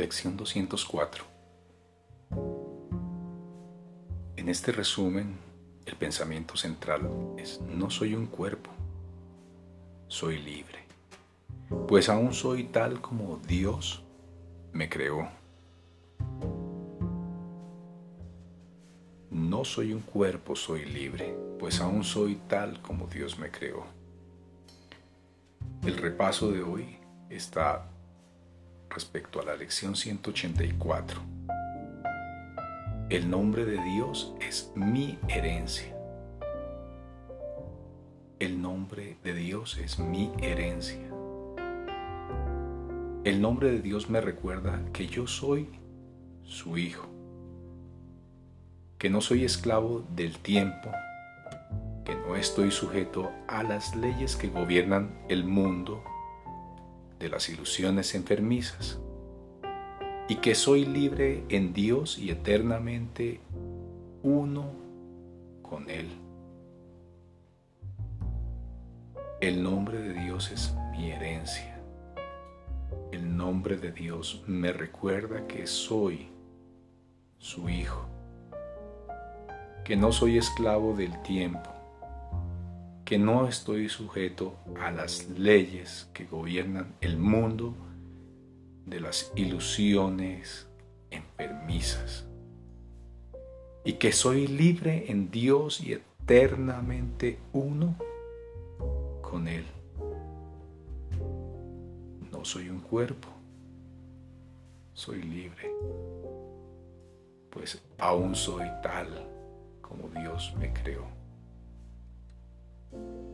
Lección 204. En este resumen, el pensamiento central es no soy un cuerpo, soy libre, pues aún soy tal como Dios me creó. No soy un cuerpo, soy libre, pues aún soy tal como Dios me creó. El repaso de hoy está respecto a la lección 184. El nombre de Dios es mi herencia. El nombre de Dios es mi herencia. El nombre de Dios me recuerda que yo soy su hijo, que no soy esclavo del tiempo, que no estoy sujeto a las leyes que gobiernan el mundo de las ilusiones enfermizas y que soy libre en Dios y eternamente uno con Él. El nombre de Dios es mi herencia. El nombre de Dios me recuerda que soy su hijo, que no soy esclavo del tiempo, que no estoy sujeto a las leyes que gobiernan el mundo de las ilusiones enfermizas y que soy libre en Dios y eternamente uno con Él. No soy un cuerpo, soy libre, pues aún soy tal como Dios me creó. Thank you.